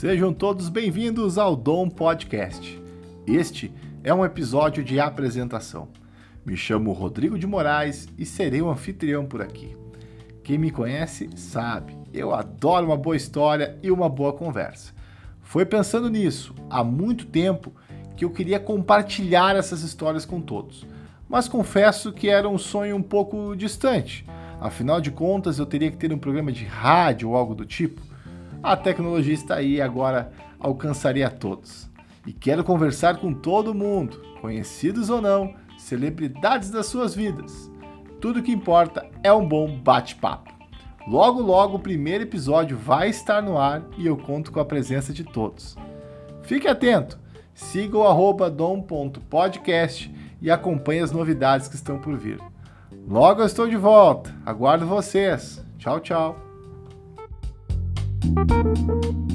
Sejam todos bem-vindos ao Dom Podcast. Este é um episódio de apresentação. Me chamo Rodrigo de Moraes e serei o anfitrião por aqui. Quem me conhece sabe, eu adoro uma boa história e uma boa conversa. Foi pensando nisso há muito tempo que eu queria compartilhar essas histórias com todos, mas confesso que era um sonho um pouco distante. Afinal de contas, eu teria que ter um programa de rádio ou algo do tipo. A tecnologia está aí e agora alcançaria a todos. E quero conversar com todo mundo, conhecidos ou não, celebridades das suas vidas. Tudo que importa é um bom bate-papo. Logo, logo o primeiro episódio vai estar no ar e eu conto com a presença de todos. Fique atento, siga o arroba dom.podcast e acompanhe as novidades que estão por vir. Logo eu estou de volta, aguardo vocês. Tchau, tchau. Thank you.